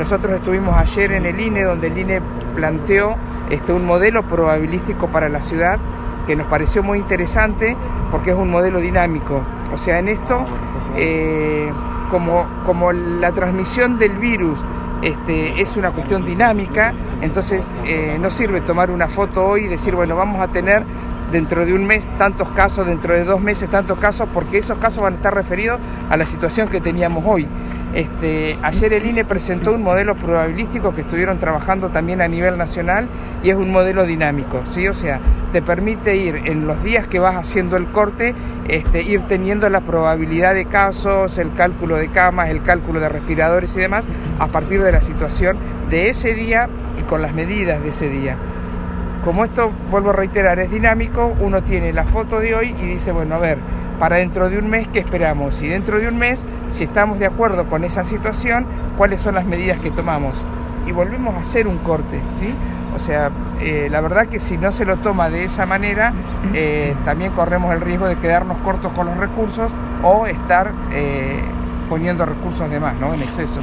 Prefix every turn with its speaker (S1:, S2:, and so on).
S1: Nosotros estuvimos ayer en el INE, donde el INE planteó este, un modelo probabilístico para la ciudad que nos pareció muy interesante porque es un modelo dinámico. O sea, en esto, eh, como, como la transmisión del virus este, es una cuestión dinámica, entonces eh, no sirve tomar una foto hoy y decir, bueno, vamos a tener dentro de un mes tantos casos, dentro de dos meses tantos casos, porque esos casos van a estar referidos a la situación que teníamos hoy. Este, ayer el INE presentó un modelo probabilístico que estuvieron trabajando también a nivel nacional y es un modelo dinámico, ¿sí? O sea, te permite ir en los días que vas haciendo el corte, este, ir teniendo la probabilidad de casos, el cálculo de camas, el cálculo de respiradores y demás, a partir de la situación de ese día y con las medidas de ese día. Como esto, vuelvo a reiterar, es dinámico, uno tiene la foto de hoy y dice, bueno, a ver, para dentro de un mes, ¿qué esperamos? Y dentro de un mes, si estamos de acuerdo con esa situación, ¿cuáles son las medidas que tomamos? Y volvemos a hacer un corte, ¿sí? O sea, eh, la verdad que si no se lo toma de esa manera, eh, también corremos el riesgo de quedarnos cortos con los recursos o estar eh, poniendo recursos de más, ¿no? En exceso.